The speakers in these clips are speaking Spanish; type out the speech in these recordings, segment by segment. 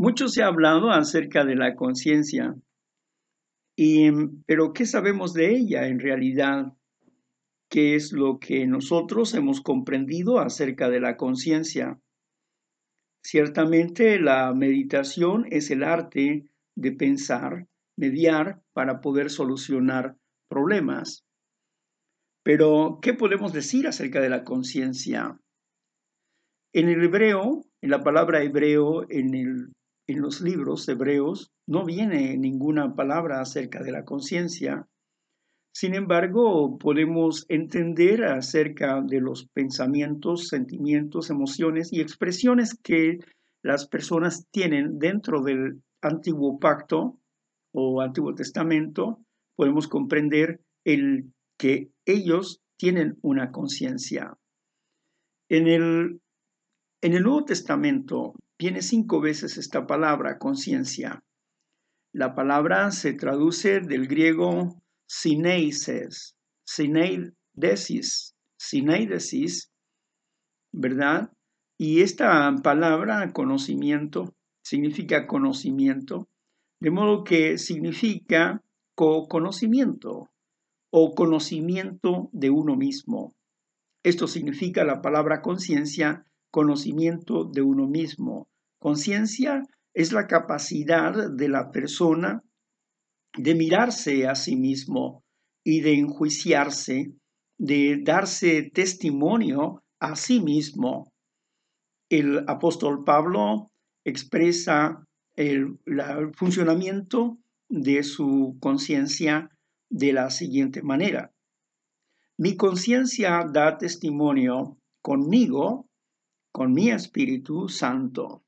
Mucho se ha hablado acerca de la conciencia, pero ¿qué sabemos de ella en realidad? ¿Qué es lo que nosotros hemos comprendido acerca de la conciencia? Ciertamente la meditación es el arte de pensar, mediar para poder solucionar problemas. Pero, ¿qué podemos decir acerca de la conciencia? En el hebreo, en la palabra hebreo, en el en los libros hebreos no viene ninguna palabra acerca de la conciencia. Sin embargo, podemos entender acerca de los pensamientos, sentimientos, emociones y expresiones que las personas tienen dentro del antiguo pacto o antiguo testamento. Podemos comprender el que ellos tienen una conciencia. En el, en el Nuevo Testamento Viene cinco veces esta palabra, conciencia. La palabra se traduce del griego sineises, sineidesis, sineidesis, ¿verdad? Y esta palabra, conocimiento, significa conocimiento, de modo que significa co-conocimiento o conocimiento de uno mismo. Esto significa la palabra conciencia conocimiento de uno mismo. Conciencia es la capacidad de la persona de mirarse a sí mismo y de enjuiciarse, de darse testimonio a sí mismo. El apóstol Pablo expresa el, funcionamiento de su conciencia de la siguiente manera. Mi conciencia da testimonio conmigo con mi Espíritu Santo.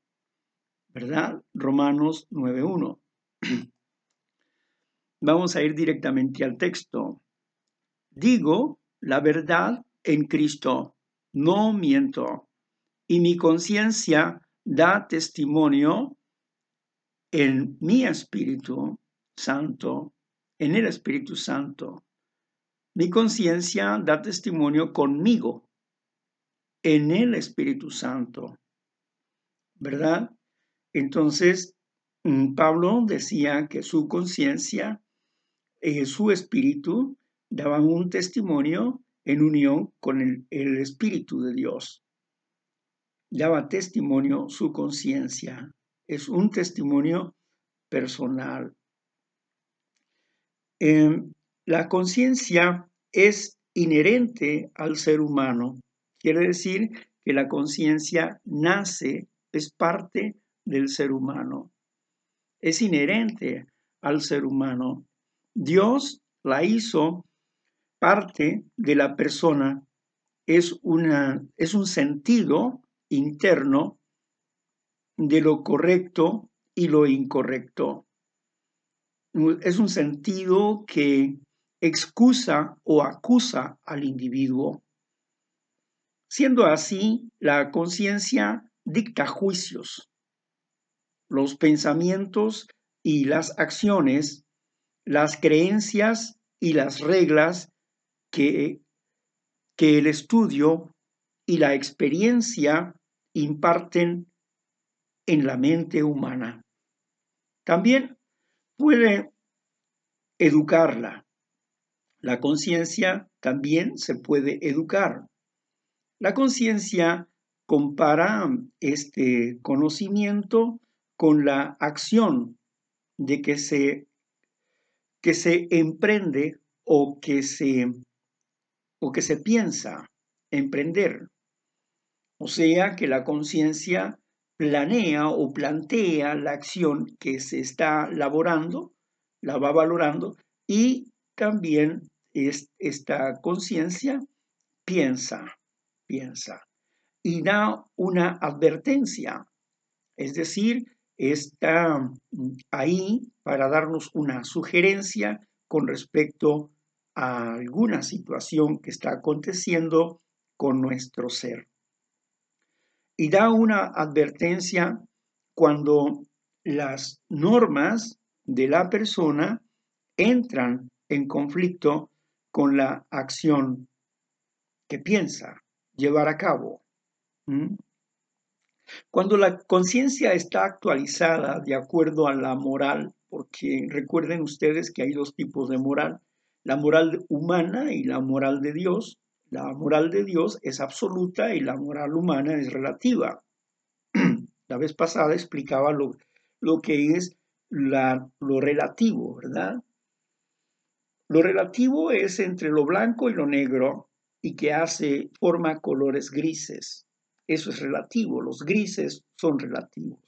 ¿Verdad? Romanos 9.1. Vamos a ir directamente al texto. Digo la verdad en Cristo, no miento, y mi conciencia da testimonio en mi Espíritu Santo, en el Espíritu Santo. Mi conciencia da testimonio conmigo en el Espíritu Santo. ¿Verdad? Entonces, mm, Pablo decía que su conciencia, eh, su espíritu, daban un testimonio en unión con el, Espíritu de Dios. Daba testimonio su conciencia. Es un testimonio personal. Em, la conciencia es inherente al ser humano Quiere decir que la conciencia nace, es parte del ser humano, es inherente al ser humano. Dios la hizo parte de la persona, es, una, es un sentido interno de lo correcto y lo incorrecto. Es un sentido que excusa o acusa al individuo. Siendo así, la conciencia dicta juicios. Los pensamientos y las acciones, las creencias y las reglas que, que el estudio y la experiencia imparten en la mente humana. También puede educarla. La conciencia también se puede educar. La conciencia compara este conocimiento con la acción de que se, que se emprende o que se, o que se piensa emprender. O sea que la conciencia planea o plantea la acción que se está laborando, la va valorando y también esta conciencia piensa piensa y da una advertencia, es decir, está mm, ahí para darnos una sugerencia con respecto a alguna situación que está aconteciendo con nuestro ser. Y da una advertencia cuando las normas de la persona entran en conflicto con la acción que piensa llevar a cabo. Cuando la conciencia está actualizada de acuerdo a la moral, porque recuerden ustedes que hay dos tipos de moral, la moral humana y la moral de Dios. La moral de Dios es absoluta y la moral humana es relativa. La vez pasada explicaba lo, lo que es lo relativo, ¿verdad? Lo relativo es entre lo blanco y lo negro y que hace, forma colores grises. Eso es relativo, los grises son relativos.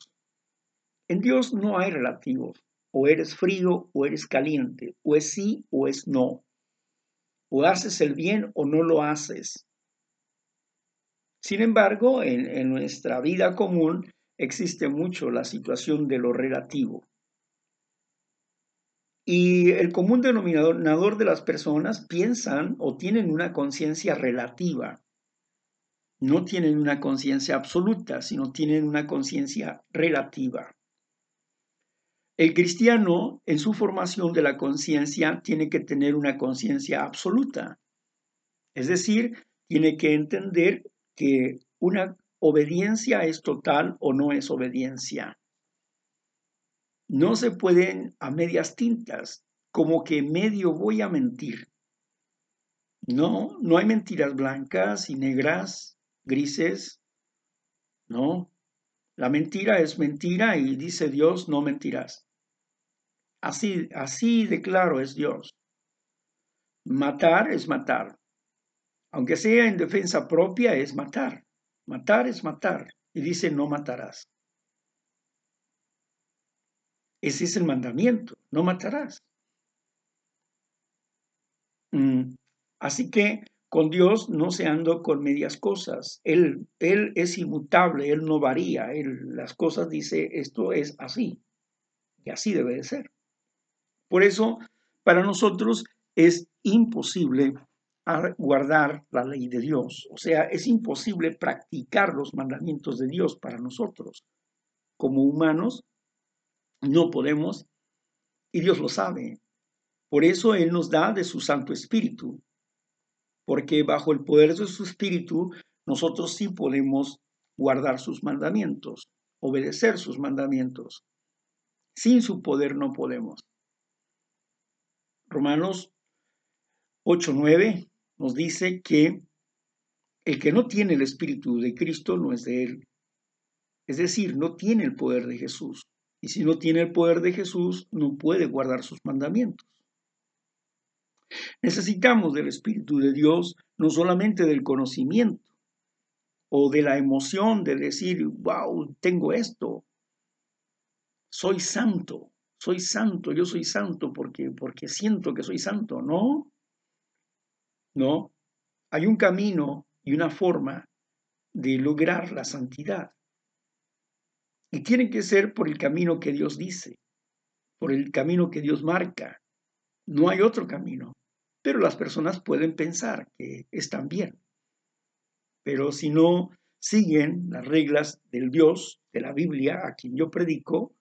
En Dios no hay relativos, o eres frío o eres caliente, o es sí o es no, o haces el bien o no lo haces. Sin embargo, en, en nuestra vida común existe mucho la situación de lo relativo. Y el común denominador de las personas piensan o tienen una conciencia relativa. No tienen una conciencia absoluta, sino tienen una conciencia relativa. El cristiano, en su formación de la conciencia, tiene que tener una conciencia absoluta. Es decir, tiene que entender que una obediencia es total o no es obediencia. No se pueden a medias tintas, como que medio voy a mentir. No, no hay mentiras blancas y negras, grises. No, la mentira es mentira y dice Dios, no mentirás. Así, así de claro es Dios. Matar es matar. Aunque sea en defensa propia, es matar. Matar es matar. Y dice, no matarás. Ese es el mandamiento, no matarás. Mm, así que con Dios no se anda con medias cosas. Él, él es inmutable, Él no varía. Él, las cosas dice, esto es así. Y así debe de ser. Por eso, para nosotros es imposible guardar la ley de Dios. O sea, es imposible practicar los mandamientos de Dios para nosotros. Como humanos, no podemos y Dios lo sabe. Por eso Él nos da de su Santo Espíritu, porque bajo el poder de su Espíritu nosotros sí podemos guardar sus mandamientos, obedecer sus mandamientos. Sin su poder no podemos. Romanos 8:9 nos dice que el que no tiene el Espíritu de Cristo no es de Él. Es decir, no tiene el poder de Jesús. Y si no tiene el poder de Jesús, no puede guardar sus mandamientos. Necesitamos del Espíritu de Dios, no solamente del conocimiento o de la emoción de decir, wow, tengo esto, soy santo, soy santo, yo soy santo porque, porque siento que soy santo. No, no, hay un camino y una forma de lograr la santidad. Y tiene que ser por el camino que Dios dice, por el camino que Dios marca. No hay otro camino. Pero las personas pueden pensar que están bien. Pero si no siguen las reglas del Dios, de la Biblia, a quien yo predico,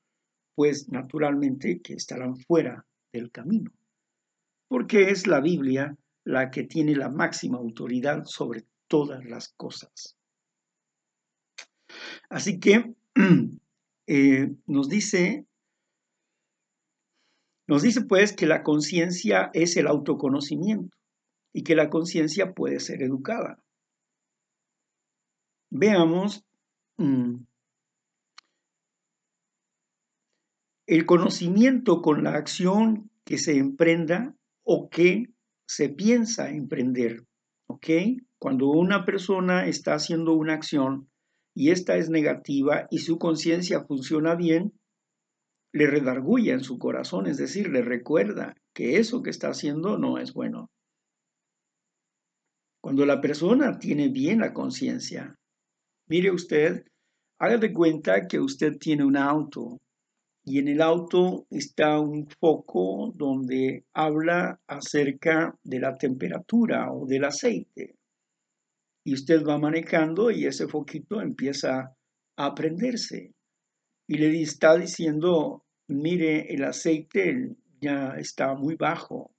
pues naturalmente que estarán fuera del camino. Porque es la Biblia la que tiene la máxima autoridad sobre todas las cosas. Así que Eh, nos dice, nos dice pues que la conciencia es el autoconocimiento y que la conciencia puede ser educada. Veamos mm, el conocimiento con la acción que se emprenda o que se piensa emprender. ¿Ok? Cuando una persona está haciendo una acción, y esta es negativa y su conciencia funciona bien, le redarguye en su corazón, es decir, le recuerda que eso que está haciendo no es bueno. Cuando la persona tiene bien la conciencia, mire usted, haga de cuenta que usted tiene un auto y en el auto está un foco donde habla acerca de la temperatura o del aceite y usted va manejando y ese foquito empieza a prenderse y le está diciendo, mire, el aceite ya está muy bajo,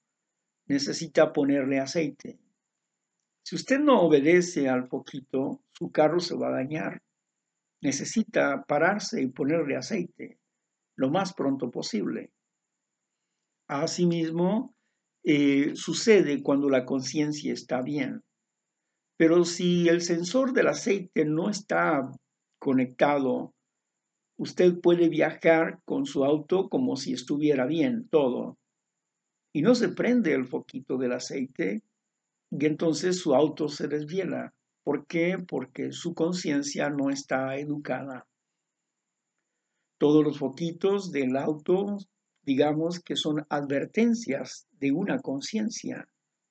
necesita ponerle aceite. Si usted no obedece al foquito, su carro se va a dañar necesita pararse y ponerle aceite lo más pronto posible. Asimismo, eh, sucede cuando la conciencia está bien. Pero si el sensor del aceite no está conectado, usted puede viajar con su auto como si estuviera bien todo. Y no se prende el foquito del aceite y entonces su auto se desviela. ¿Por qué? Porque su conciencia no está educada. Todos los foquitos del auto, digamos que son advertencias de una conciencia.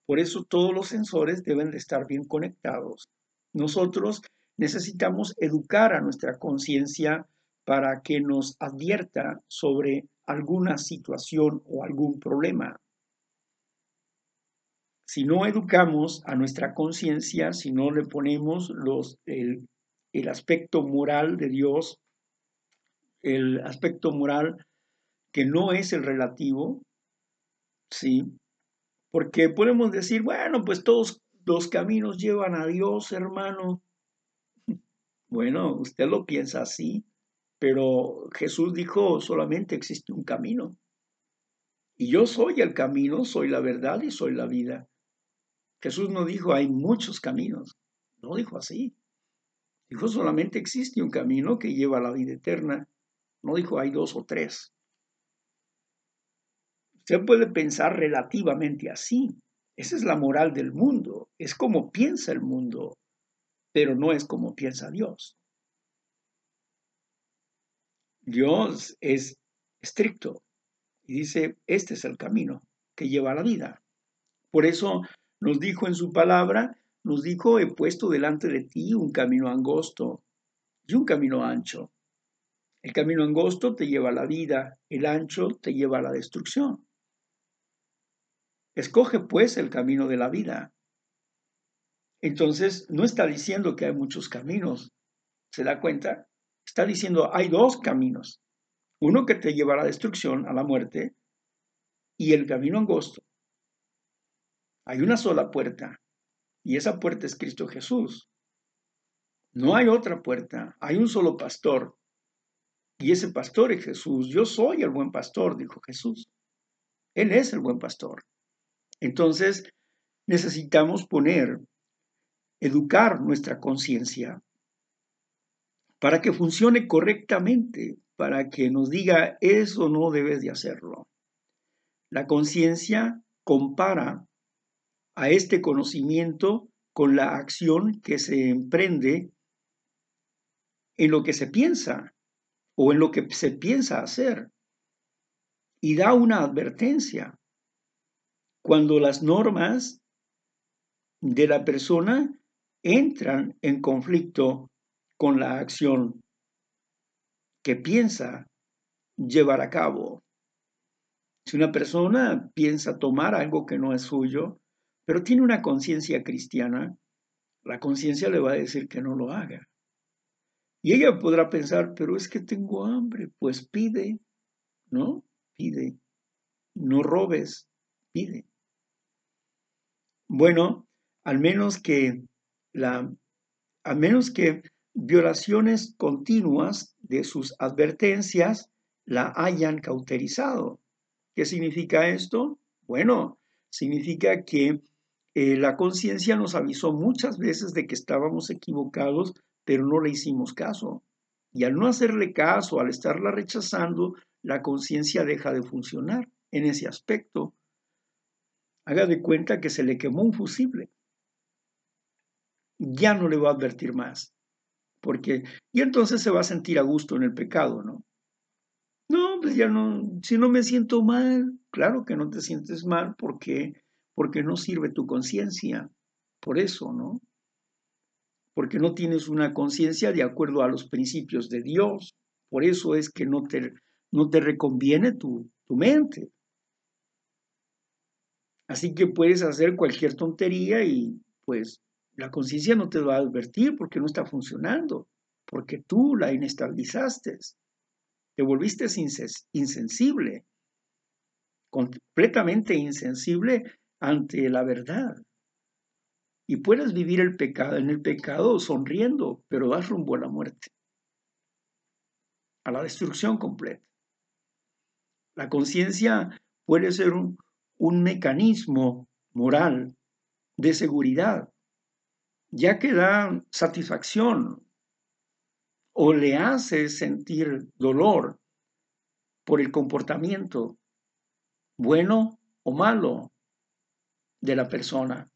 Por eso todos los sensores deben de estar bien conectados. Nosotros necesitamos educar a nuestra conciencia para que nos advierta sobre alguna situación o algún problema. Si no educamos a nuestra conciencia, si no le ponemos los, el, el aspecto moral de Dios, el aspecto moral que no es el relativo, ¿sí? Porque podemos decir, bueno, pues todos los caminos llevan a Dios, hermano. Bueno, usted lo piensa así, pero Jesús dijo, solamente existe un camino. Y yo soy el camino, soy la verdad y soy la vida. Jesús no dijo, hay muchos caminos. No dijo así. Dijo, solamente existe un camino que lleva a la vida eterna. No dijo, hay dos o tres. Usted puede pensar relativamente así. Esa es la moral del mundo. Es como piensa el mundo, pero no es como piensa Dios. Dios es estricto y dice, este es el camino que lleva a la vida. Por eso nos dijo en su palabra, nos dijo, he puesto delante de ti un camino angosto y un camino ancho. El camino angosto te lleva a la vida, el ancho te lleva a la destrucción. Escoge pues el camino de la vida. Entonces, no está diciendo que hay muchos caminos. ¿Se da cuenta? Está diciendo, hay dos caminos. Uno que te lleva a la destrucción, a la muerte, y el camino angosto. Hay una sola puerta, y esa puerta es Cristo Jesús. No hay otra puerta, hay un solo pastor, y ese pastor es Jesús. Yo soy el buen pastor, dijo Jesús. Él es el buen pastor. Entonces, necesitamos poner, educar nuestra conciencia para que funcione correctamente, para que nos diga eso no debes de hacerlo. La conciencia compara a este conocimiento con la acción que se emprende en lo que se piensa o en lo que se piensa hacer y da una advertencia cuando las normas de la persona entran en conflicto con la acción que piensa llevar a cabo. Si una persona piensa tomar algo que no es suyo, pero tiene una conciencia cristiana, la conciencia le va a decir que no lo haga. Y ella podrá pensar, pero es que tengo hambre, pues pide, ¿no? Pide. No robes, pide. Bueno, al menos que la, a menos que violaciones continuas de sus advertencias la hayan cauterizado. ¿Qué significa esto? Bueno, significa que eh, la conciencia nos avisó muchas veces de que estábamos equivocados, pero no le hicimos caso. Y al no hacerle caso, al estarla rechazando, la conciencia deja de funcionar en ese aspecto haga de cuenta que se le quemó un fusible. Ya no le va a advertir más. Porque, y entonces se va a sentir a gusto en el pecado, ¿no? No, pues ya no, si no me siento mal, claro que no te sientes mal porque, porque no sirve tu conciencia. Por eso, ¿no? Porque no tienes una conciencia de acuerdo a los principios de Dios. Por eso es que no te, no te reconviene tu, tu mente. Así que puedes hacer cualquier tontería y pues la conciencia no te va a advertir porque no está funcionando, porque tú la inestabilizaste, te volviste insensible, completamente insensible ante la verdad. Y puedes vivir el pecado en el pecado sonriendo, pero vas rumbo a la muerte. a la destrucción completa. La conciencia puede ser un, un mecanismo moral de seguridad, ya que da satisfacción o le hace sentir dolor por el comportamiento bueno o malo de la persona.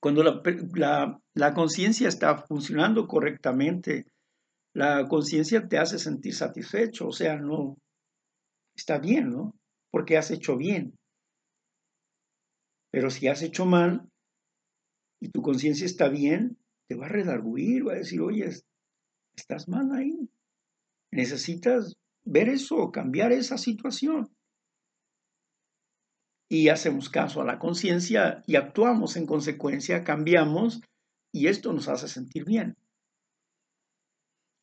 Cuando la, conciencia está funcionando correctamente, la conciencia te hace sentir satisfecho, o sea, no, está bien, ¿no? Porque has hecho bien. Pero si has hecho mal y tu conciencia está bien, te va a redarguir, va a decir, oye, estás mal ahí. Necesitas ver eso, cambiar esa situación y hacemos caso a la conciencia y actuamos en consecuencia, cambiamos y esto nos hace sentir bien.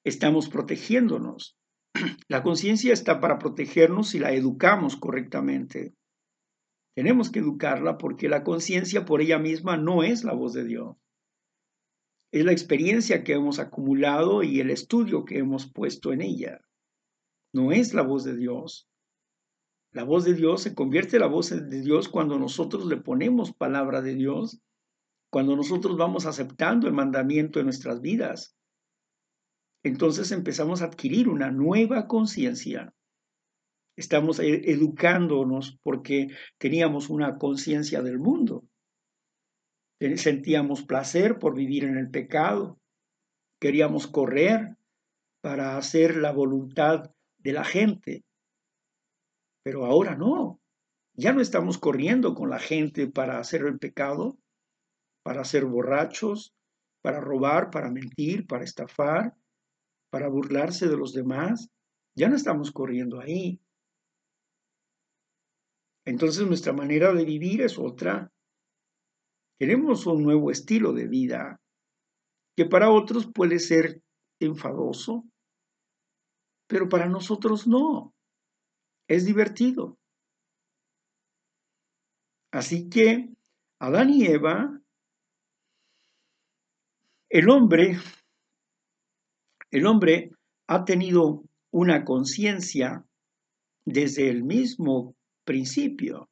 Estamos protegiéndonos. La conciencia está para protegernos si la educamos correctamente. Tenemos que educarla porque la conciencia por ella misma no es la voz de Dios. Es la experiencia que hemos acumulado y el estudio que hemos puesto en ella. No es la voz de Dios. La voz de Dios se convierte en la voz de Dios cuando nosotros le ponemos palabra de Dios, cuando nosotros vamos aceptando el mandamiento en nuestras vidas. Entonces empezamos a adquirir una nueva conciencia. Estamos e-, educándonos porque teníamos una conciencia del mundo. Sentíamos placer por vivir en el pecado. Queríamos correr para hacer la voluntad de la gente pero ahora no. Ya no estamos corriendo con la gente para hacer el pecado, para ser borrachos, para robar, para mentir, para estafar, para burlarse de los demás. Ya no estamos corriendo ahí. Entonces nuestra manera de vivir es otra. Queremos un nuevo estilo de vida que para otros puede ser enfadoso, pero para nosotros no es divertido. Así que Adán y Eva, el hombre, el hombre ha tenido una conciencia desde el mismo principio.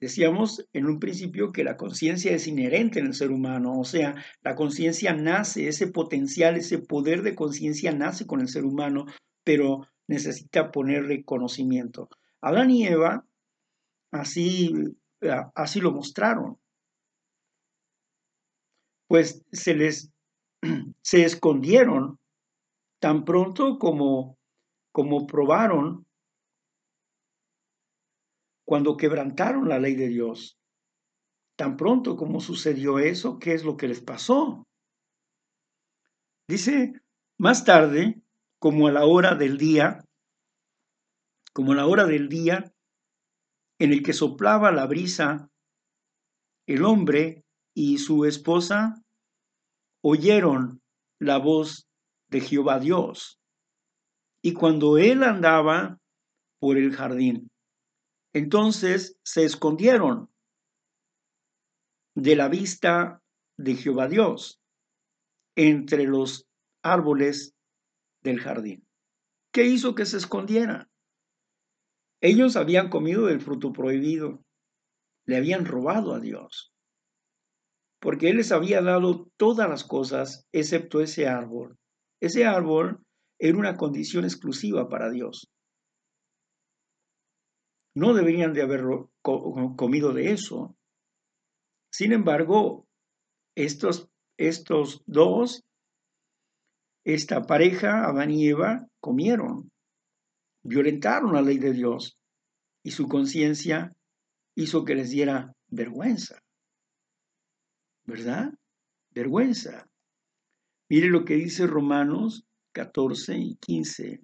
Decíamos en un principio que la conciencia es inherente en el ser humano, o sea, la conciencia nace, ese potencial, ese poder de conciencia nace con el ser humano, pero necesita ponerle conocimiento. Adán y Eva así, eh, así lo mostraron. Pues se les se escondieron tan pronto como, como probaron cuando quebrantaron la ley de Dios. Tan pronto como sucedió eso, ¿qué es lo que les pasó? Dice, más tarde, como a la hora del día, como a la hora del día en el que soplaba la brisa, el hombre y su esposa oyeron la voz de Jehová Dios. Y cuando él andaba por el jardín, entonces se escondieron de la vista de Jehová Dios entre los árboles del jardín. ¿Qué hizo que se escondiera? Ellos habían comido del fruto prohibido, le habían robado a Dios, porque Él les había dado todas las cosas excepto ese árbol. Ese árbol era una condición exclusiva para Dios. No deberían de haber comido de eso. Sin embargo, estos, estos dos esta pareja, Adán y Eva, comieron, violentaron la ley de Dios y su conciencia hizo que les diera vergüenza. ¿Verdad? Vergüenza. Mire lo que dice Romanos 14 y 15.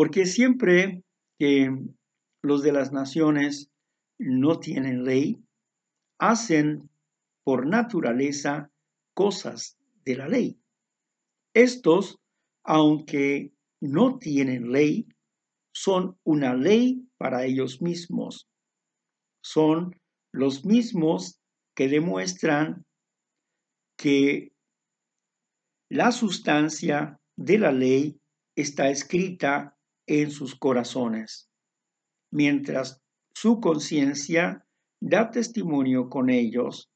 Porque siempre que los de las naciones no tienen ley, hacen por naturaleza cosas de la ley. Estos, aunque no tienen ley, son una ley para ellos mismos. Son los mismos que demuestran que La sustancia de la ley está escrita en sus corazones, mientras su conciencia da testimonio con ellos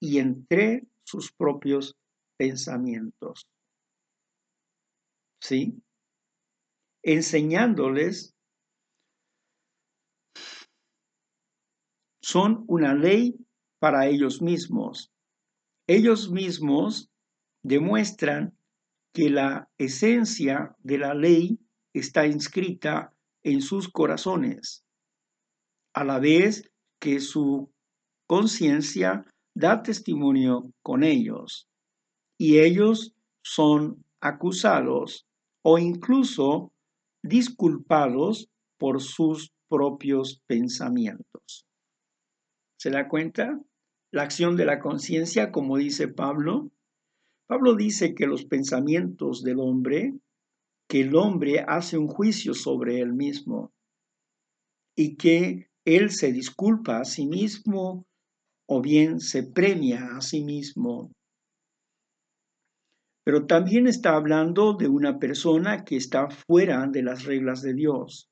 y entre sus propios pensamientos. ¿Sí? Enseñándoles son una ley para ellos mismos. Ellos mismos demuestran que la esencia de la ley está inscrita en sus corazones, a la vez que su conciencia da testimonio con ellos, y ellos son acusados o incluso disculpados por sus propios pensamientos. ¿Se da cuenta? La acción de la conciencia, como dice Pablo. Pablo dice que los pensamientos del hombre, que el hombre hace un juicio sobre él mismo y que él se disculpa a sí mismo o bien se premia a sí mismo. Pero también está hablando de una persona que está fuera de las reglas de Dios,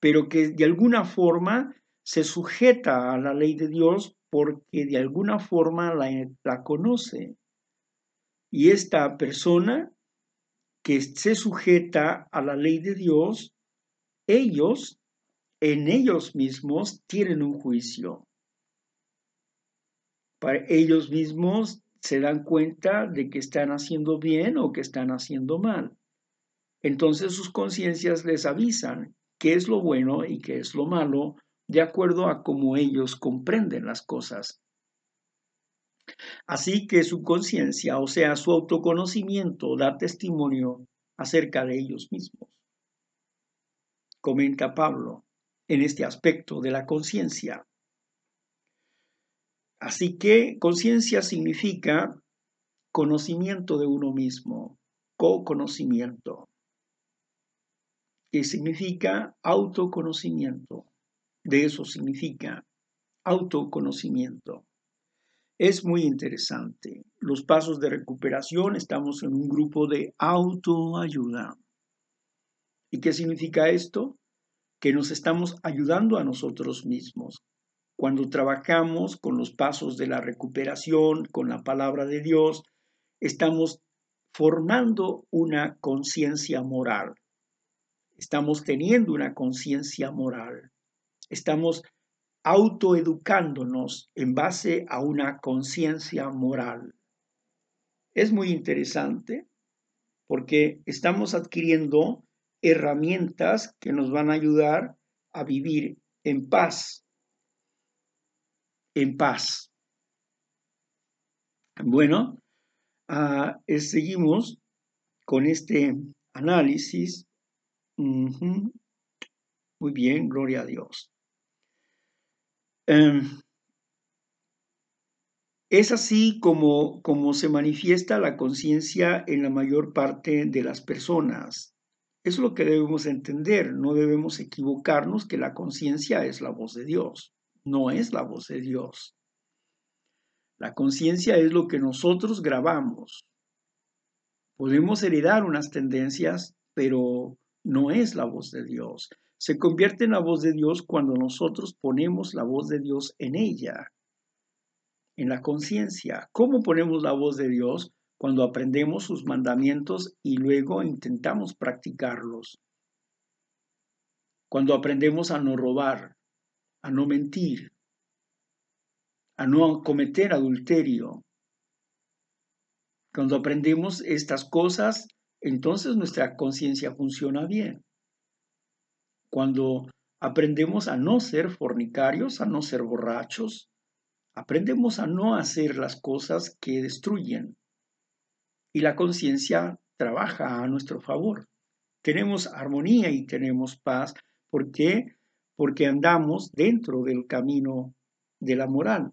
pero que de alguna forma se sujeta a la ley de Dios porque de alguna forma la, la conoce. Y esta persona que se sujeta a la ley de Dios, ellos en ellos mismos tienen un juicio para ellos mismos se dan cuenta de que están haciendo bien o que están haciendo mal. Entonces sus conciencias les avisan qué es lo bueno y qué es lo malo de acuerdo a cómo ellos comprenden las cosas. Así que su conciencia, o sea, su autoconocimiento, da testimonio acerca de ellos mismos. Comenta Pablo en este aspecto de la conciencia. Así que conciencia significa conocimiento de uno mismo, co-conocimiento, que significa autoconocimiento. De eso significa autoconocimiento. Es muy interesante. Los pasos de recuperación, estamos en un grupo de autoayuda. ¿Y qué significa esto? Que nos estamos ayudando a nosotros mismos, cuando trabajamos con los pasos de la recuperación, con la palabra de Dios, estamos formando una conciencia moral. Estamos teniendo una conciencia moral. Estamos autoeducándonos en base a una conciencia moral. Es muy interesante porque estamos adquiriendo herramientas que nos van a ayudar a vivir en paz, en paz. Bueno, ah, seguimos con este análisis. Muy bien, gloria a Dios. Em, es así como, como se manifiesta la conciencia en la mayor parte de las personas. Eso es lo que debemos entender. No debemos equivocarnos que la conciencia es la voz de Dios no es la voz de Dios. La conciencia es lo que nosotros grabamos. Podemos heredar unas tendencias, pero no es la voz de Dios. Se convierte en la voz de Dios cuando nosotros ponemos la voz de Dios en ella, en la conciencia. ¿Cómo ponemos la voz de Dios? Cuando aprendemos sus mandamientos y luego intentamos practicarlos. Cuando aprendemos a no robar, a no mentir, a no cometer adulterio. Cuando aprendemos estas cosas, entonces nuestra conciencia funciona bien. Cuando aprendemos a no ser fornicarios, a no ser borrachos, aprendemos a no hacer las cosas que destruyen. Y la conciencia trabaja a nuestro favor. Tenemos armonía y tenemos paz. ¿Por qué? porque andamos dentro del camino de la moral,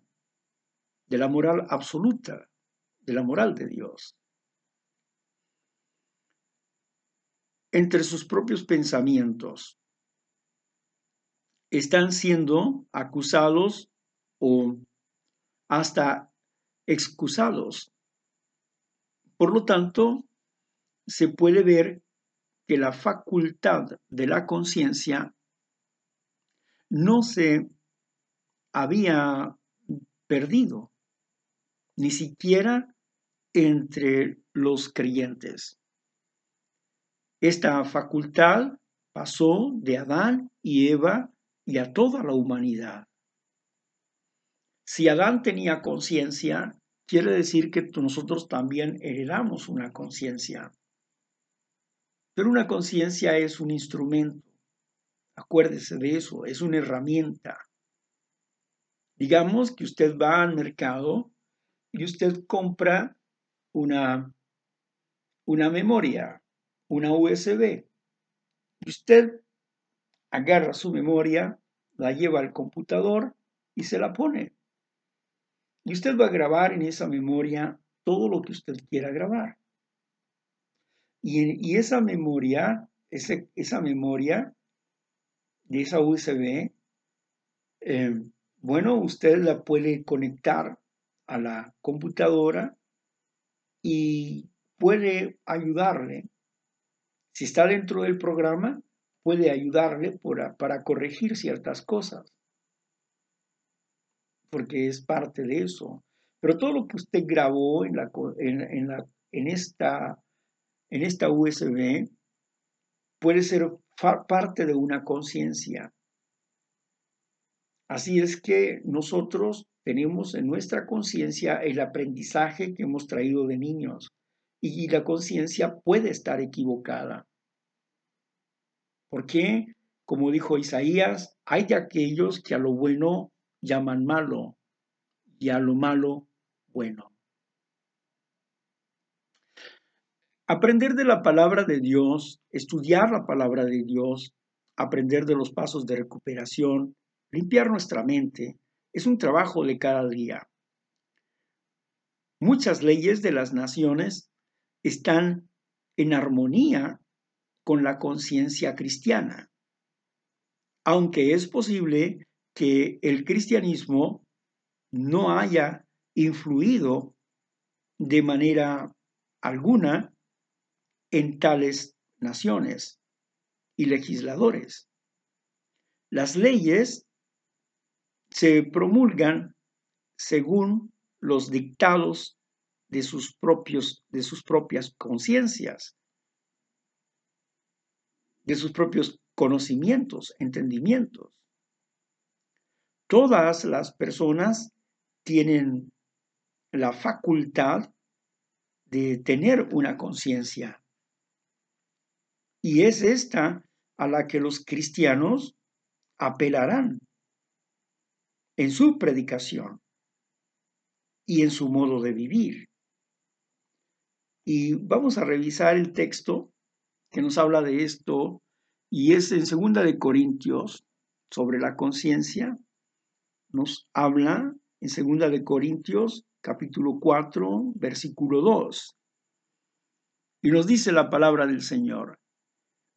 de la moral absoluta, de la moral de Dios. Entre sus propios pensamientos están siendo acusados o hasta excusados Por lo tanto, se puede ver que la facultad de la conciencia no se había perdido, ni siquiera entre los creyentes. Esta facultad pasó de Adán y Eva y a toda la humanidad. Si Adán tenía conciencia, quiere decir que nosotros también heredamos una conciencia. Pero una conciencia es un instrumento. Acuérdese de eso, es una herramienta. Digamos que usted va al mercado y usted compra una, una memoria, una USB. Usted agarra su memoria, la lleva al computador y se la pone. Y usted va a grabar en esa memoria todo lo que usted quiera grabar. Y, esa memoria, esa memoria de esa USB, eh, bueno, usted la puede conectar a la computadora y puede ayudarle. Si está dentro del programa, puede ayudarle para corregir ciertas cosas, porque es parte de eso. Pero todo lo que usted grabó en, esta en esta USB puede ser parte de una conciencia. Así es que nosotros tenemos en nuestra conciencia el aprendizaje que hemos traído de niños y la conciencia puede estar equivocada. Porque, como dijo Isaías, hay de aquellos que a lo bueno llaman malo y a lo malo bueno. Aprender de la palabra de Dios, estudiar la palabra de Dios, aprender de los pasos de recuperación, limpiar nuestra mente, es un trabajo de cada día. Muchas leyes de las naciones están en armonía con la conciencia cristiana, aunque es posible que el cristianismo no haya influido de manera alguna en tales naciones y legisladores. Las leyes se promulgan según los dictados de sus, propios, de sus propias conciencias, de sus propios conocimientos, entendimientos. Todas las personas tienen la facultad de tener una conciencia y es esta a la que los cristianos apelarán en su predicación y en su modo de vivir. Y vamos a revisar el texto que nos habla de esto y es en segunda de Corintios sobre la conciencia. Nos habla en segunda de Corintios capítulo 4 versículo 2. Y nos dice la palabra del Señor.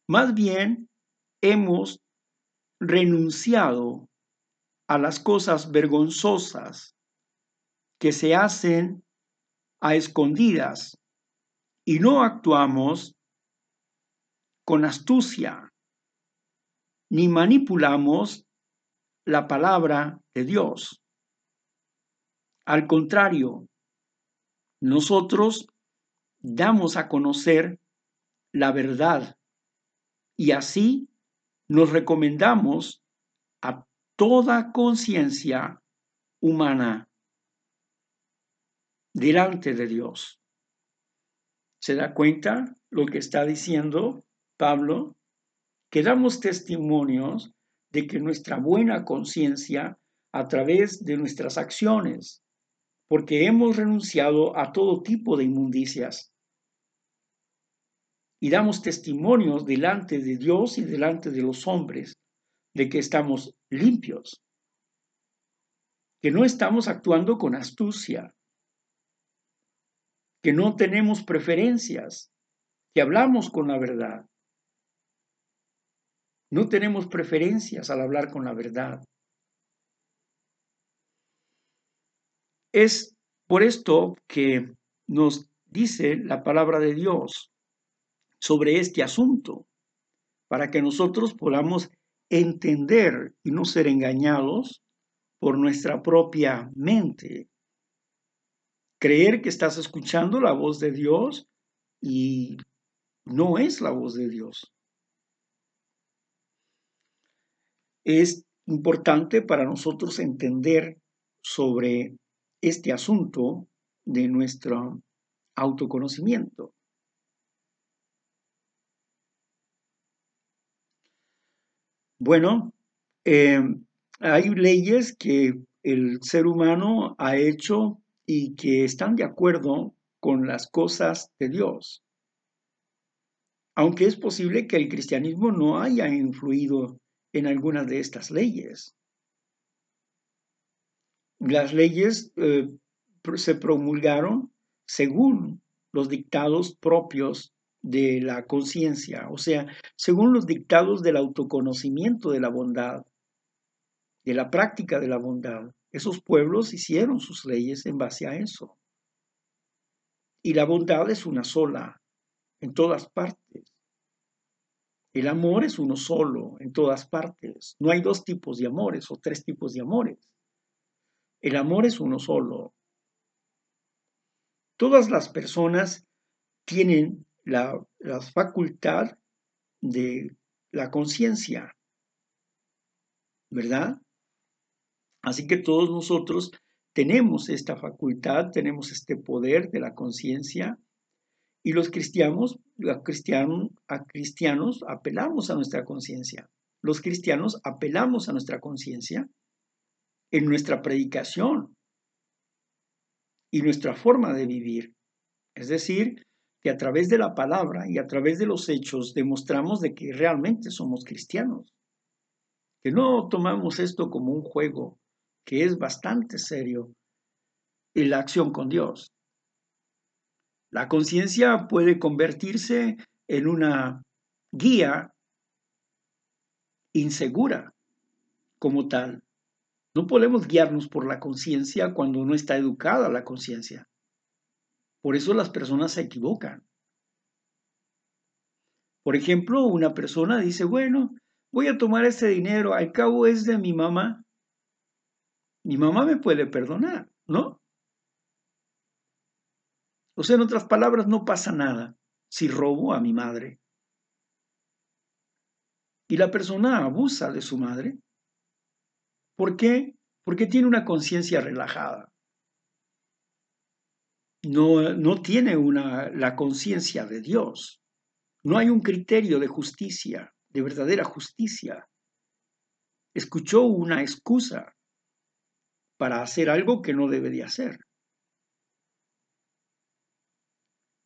Más bien, hemos renunciado a las cosas vergonzosas que se hacen a escondidas y no actuamos con astucia ni manipulamos la palabra de Dios. Al contrario, nosotros damos a conocer la verdad y así nos recomendamos a toda conciencia humana delante de Dios. ¿Se da cuenta lo que está diciendo Pablo? Que damos testimonios de que nuestra buena conciencia a través de nuestras acciones, porque hemos renunciado a todo tipo de inmundicias y damos testimonios delante de Dios y delante de los hombres de que estamos limpios, que no estamos actuando con astucia, que no tenemos preferencias, que hablamos con la verdad. No tenemos preferencias al hablar con la verdad. Es por esto que nos dice la palabra de Dios sobre este asunto, para que nosotros podamos entender y no ser engañados por nuestra propia mente. Creer que estás escuchando la voz de Dios y no es la voz de Dios. Es importante para nosotros entender sobre este asunto de nuestro autoconocimiento. Bueno, eh, hay leyes que el ser humano ha hecho y que están de acuerdo con las cosas de Dios. Aunque es posible que el cristianismo no haya influido en algunas de estas leyes. Las leyes eh, se promulgaron según los dictados propios de la conciencia, o sea, según los dictados del autoconocimiento de la bondad, de la práctica de la bondad. Esos pueblos hicieron sus leyes en base a eso. Y la bondad es una sola, en todas partes. El amor es uno solo, en todas partes. No hay dos tipos de amores o tres tipos de amores. El amor es uno solo. Todas las personas tienen la, facultad de la conciencia, ¿verdad? Así que todos nosotros tenemos esta facultad, tenemos este poder de la conciencia y los cristianos, a cristianos, apelamos a nuestra conciencia. Los cristianos apelamos a nuestra conciencia en nuestra predicación y nuestra forma de vivir. Es decir, que a través de la palabra y a través de los hechos demostramos de que realmente somos cristianos. Que no tomamos esto como un juego, que es bastante serio, en la acción con Dios. La conciencia puede convertirse en una guía insegura como tal. No podemos guiarnos por la conciencia cuando no está educada la conciencia. Por eso las personas se equivocan. Por ejemplo, una persona dice, bueno, voy a tomar este dinero, al cabo es de mi mamá. Mi mamá me puede perdonar, ¿no? O sea, en otras palabras, no pasa nada si robo a mi madre. Y la persona abusa de su madre. ¿Por qué? Porque tiene una conciencia relajada. No, no tiene una, la conciencia de Dios. No hay un criterio de justicia, de verdadera justicia. Escuchó una excusa para hacer algo que no debe de hacer.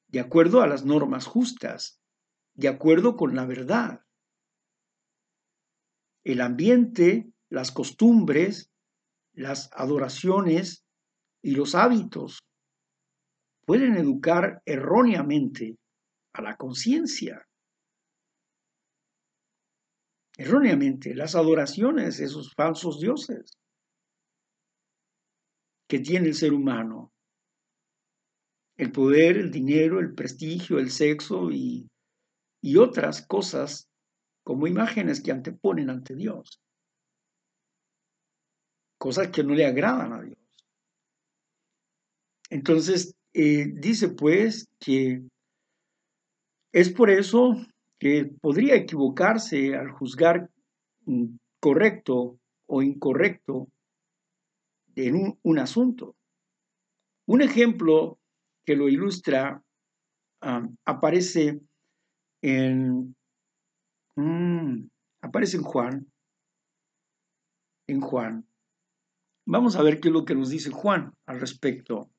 De acuerdo a las normas justas, de acuerdo con la verdad. El ambiente, las costumbres, las adoraciones y los hábitos pueden educar erróneamente a la conciencia. Erróneamente, las adoraciones, esos falsos dioses que tiene el ser humano, el poder, el dinero, el prestigio, el sexo y, y otras cosas como imágenes que anteponen ante Dios. Cosas que no le agradan a Dios. Entonces, eh, dice pues que es por eso que podría equivocarse al juzgar correcto o incorrecto en un asunto. Un ejemplo que lo ilustra aparece en mm, aparece en Juan en Juan. Vamos a ver qué es lo que nos dice Juan al respecto.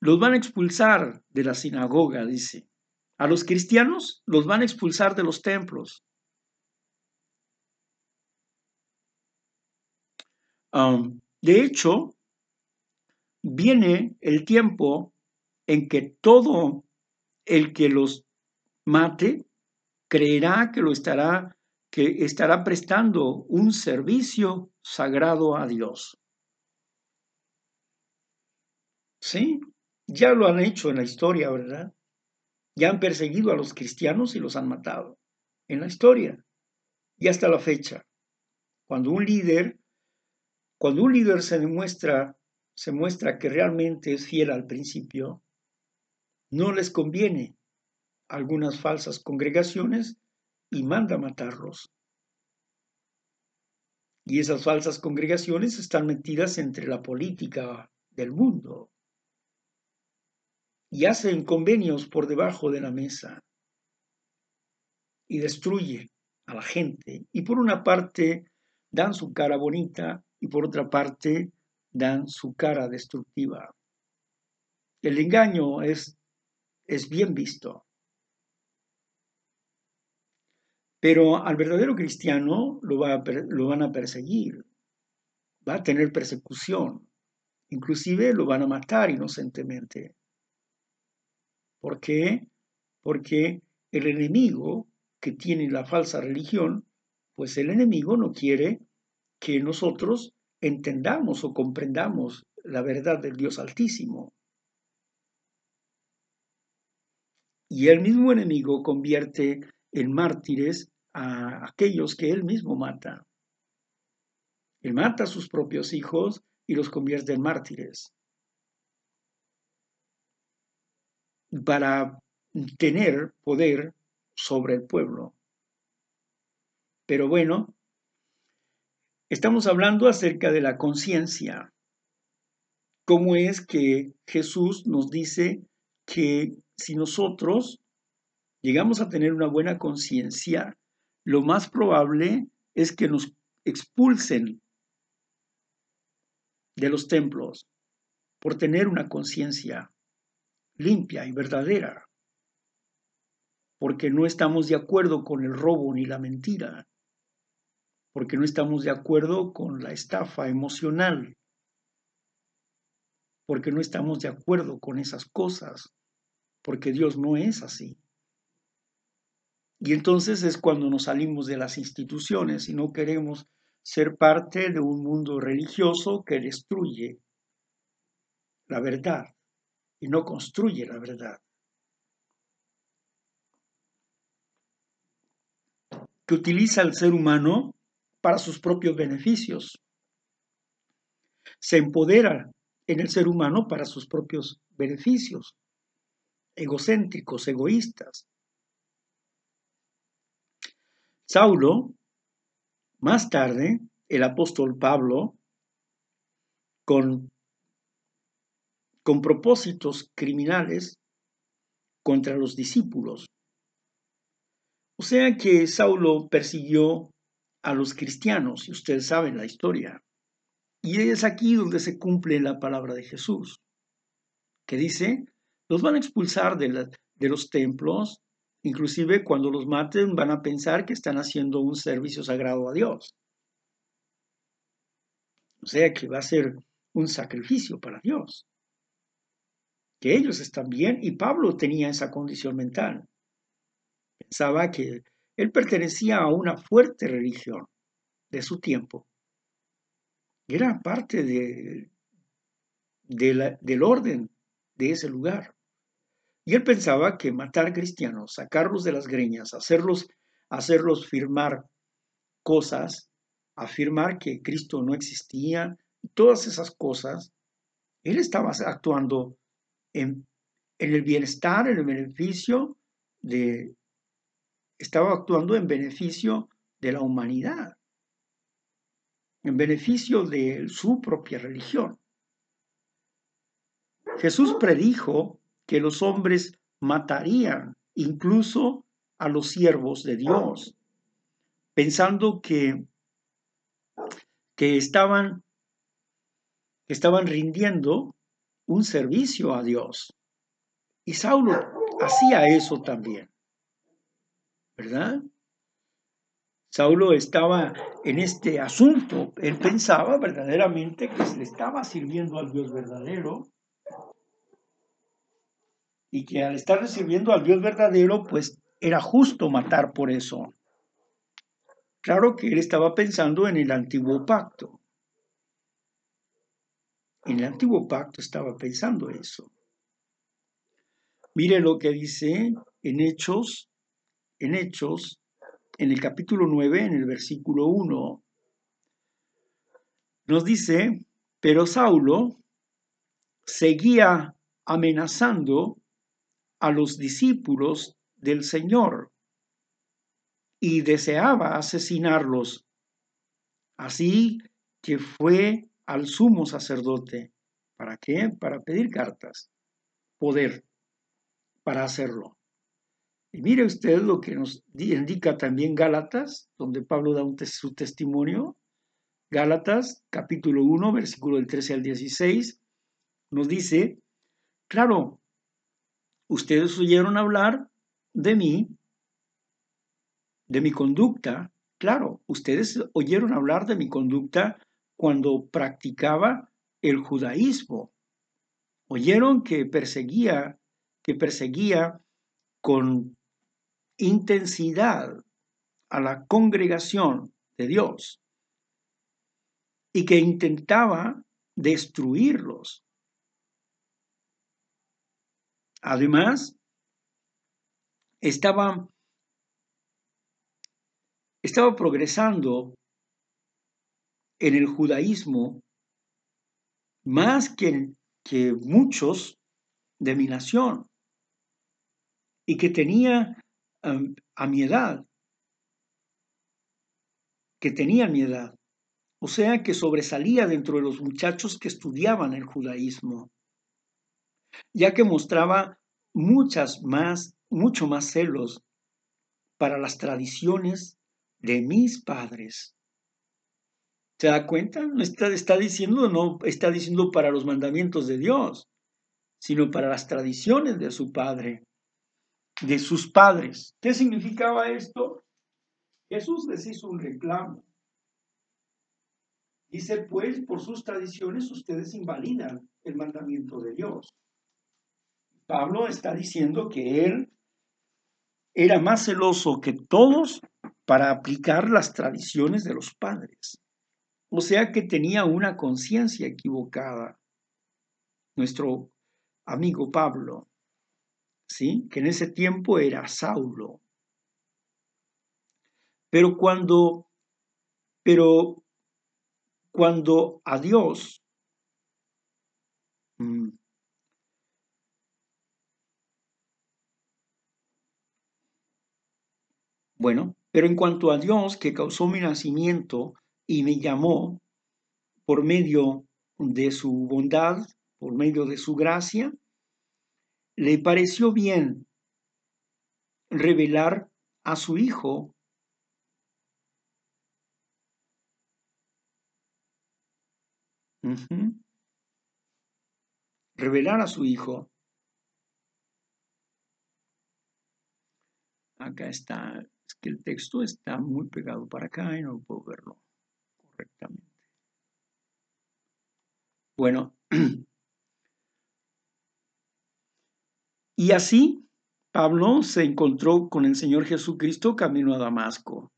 Los van a expulsar de la sinagoga dice. A los cristianos los van a expulsar de los templos. De hecho viene el tiempo en que todo el que los mate creerá que lo estará que estará prestando un servicio sagrado a Dios. ¿Sí? Ya lo han hecho en la historia, ¿verdad? Ya han perseguido a los cristianos y los han matado. En la historia. Y hasta la fecha. Cuando un líder, cuando un líder se demuestra, se muestra que realmente es fiel al principio, no les conviene algunas falsas congregaciones y manda matarlos. Y esas falsas congregaciones están metidas entre la política del mundo y hacen convenios por debajo de la mesa y destruye a la gente. Y por una parte dan su cara bonita y por otra parte dan su cara destructiva. El engaño es, es bien visto. Pero al verdadero cristiano lo, va lo van a perseguir, va a tener persecución, inclusive lo van a matar inocentemente. ¿Por qué? Porque el enemigo que tiene la falsa religión, pues el enemigo no quiere que nosotros entendamos o comprendamos la verdad del Dios Altísimo. Y el mismo enemigo convierte en mártires a aquellos que él mismo mata. Él mata a sus propios hijos y los convierte en mártires. Para tener poder sobre el pueblo. Pero bueno, estamos hablando acerca de la conciencia. ¿Cómo es que Jesús nos dice que si nosotros llegamos a tener una buena conciencia, lo más probable es que nos expulsen de los templos por tener una conciencia limpia y verdadera, porque no estamos de acuerdo con el robo ni la mentira, porque no estamos de acuerdo con la estafa emocional, porque no estamos de acuerdo con esas cosas, porque Dios no es así. Y entonces es cuando nos salimos de las instituciones y no queremos ser parte de un mundo religioso que destruye la verdad y no construye la verdad. Que utiliza al ser humano para sus propios beneficios. Se empodera en el ser humano para sus propios beneficios, egocéntricos, egoístas, Saulo, más tarde, el apóstol Pablo, con, con propósitos criminales contra los discípulos. O sea que Saulo persiguió a los cristianos, y ustedes saben la historia. Y es aquí donde se cumple la palabra de Jesús, que dice, los van a expulsar de, de los templos, Inclusive cuando los maten van a pensar que están haciendo un servicio sagrado a Dios. O sea que va a ser un sacrificio para Dios. Que ellos están bien y Pablo tenía esa condición mental. Pensaba que él pertenecía a una fuerte religión de su tiempo. Era parte de, del orden de ese lugar. Y él pensaba que matar cristianos, sacarlos de las greñas, hacerlos, hacerlos firmar cosas, afirmar que Cristo no existía, todas esas cosas, él estaba actuando en el bienestar, en el beneficio de, estaba actuando en beneficio de la humanidad, en beneficio de su propia religión. Jesús predijo que los hombres matarían incluso a los siervos de Dios, pensando que, que estaban, estaban rindiendo un servicio a Dios. Y Saulo hacía eso también, ¿verdad? Saulo estaba en este asunto, él pensaba verdaderamente que se le estaba sirviendo al Dios verdadero y que al estar recibiendo al Dios verdadero, pues era justo matar por eso. Claro que él estaba pensando en el antiguo pacto. En el antiguo pacto estaba pensando eso. Mire lo que dice en Hechos, en Hechos, en el capítulo 9, en el versículo 1. Nos dice, pero Saulo seguía amenazando a los discípulos del Señor y deseaba asesinarlos. Así que fue al sumo sacerdote. ¿Para qué? Para pedir cartas, poder para hacerlo. Y mire usted lo que nos indica también Gálatas, donde Pablo da su testimonio. Gálatas, capítulo 1, versículo del 13 al 16, nos dice, claro, ustedes oyeron hablar de mí, de mi conducta, claro, ustedes oyeron hablar de mi conducta cuando practicaba el judaísmo. Oyeron que perseguía, que perseguía con intensidad a la congregación de Dios y que intentaba destruirlos. Además, estaba, estaba progresando en el judaísmo más que, que muchos de mi nación y que tenía a mi edad, que tenía mi edad. O sea que sobresalía dentro de los muchachos que estudiaban el judaísmo, ya que mostraba muchas más, mucho más celos para las tradiciones de mis padres. ¿Se da cuenta? No está, está diciendo, no está diciendo para los mandamientos de Dios, sino para las tradiciones de su padre, de sus padres. ¿Qué significaba esto? Jesús les hizo un reclamo. Dice, pues, por sus tradiciones ustedes invalidan el mandamiento de Dios. Pablo está diciendo que él era más celoso que todos para aplicar las tradiciones de los padres. O sea que tenía una conciencia equivocada. Nuestro amigo Pablo, ¿sí? Que en ese tiempo era Saulo. Pero cuando, pero cuando a Dios mm, Bueno, pero en cuanto a Dios que causó mi nacimiento y me llamó por medio de su bondad, por medio de su gracia, le pareció bien revelar a su Hijo revelar a su Hijo. Acá está, es que el texto está muy pegado para acá y no puedo verlo. Bueno, y así Pablo se encontró con el Señor Jesucristo camino a Damasco.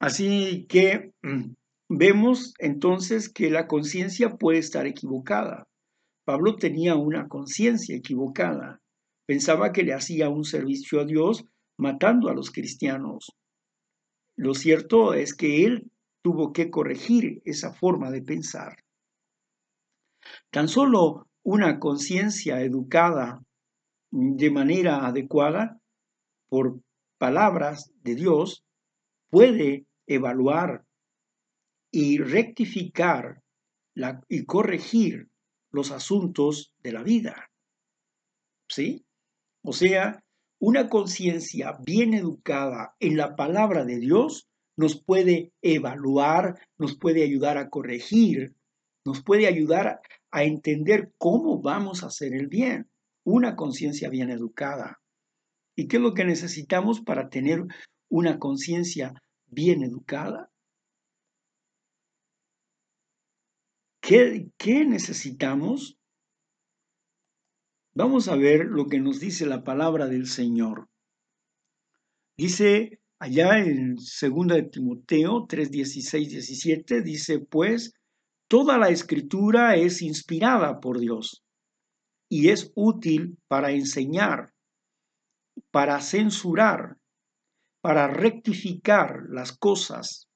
Así que vemos entonces que la conciencia puede estar equivocada. Pablo tenía una conciencia equivocada. Pensaba que le hacía un servicio a Dios matando a los cristianos. Lo cierto es que él tuvo que corregir esa forma de pensar. Tan solo una conciencia educada de manera adecuada por palabras de Dios puede evaluar y rectificar y corregir los asuntos de la vida. ¿Sí? O sea, una conciencia bien educada en la palabra de Dios nos puede evaluar, nos puede ayudar a corregir, nos puede ayudar a entender cómo vamos a hacer el bien. Una conciencia bien educada. ¿Y qué es lo que necesitamos para tener una conciencia bien educada? ¿Qué, ¿Qué, necesitamos? Vamos a ver lo que nos dice la palabra del Señor. Dice Allá en 2 de Timoteo 3, 16, 17 dice, pues, toda la escritura es inspirada por Dios y es útil para enseñar, para censurar, para rectificar las cosas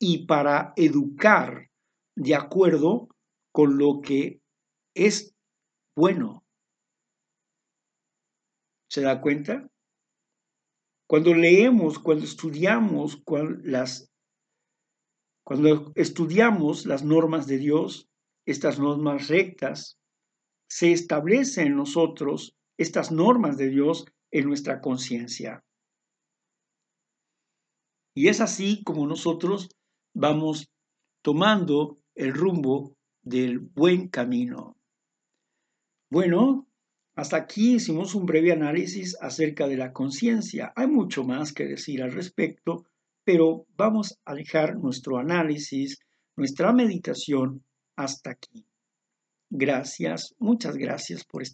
y para educar de acuerdo con lo que es bueno. ¿Se da cuenta? Cuando leemos, cuando estudiamos las, cuando estudiamos las normas de Dios, estas normas rectas, se establecen en nosotros estas normas de Dios en nuestra conciencia. Y es así como nosotros vamos tomando el rumbo del buen camino. Bueno, hasta aquí hicimos un breve análisis acerca de la conciencia. Hay mucho más que decir al respecto, pero vamos a dejar nuestro análisis, nuestra meditación hasta aquí. Gracias, muchas gracias por estar.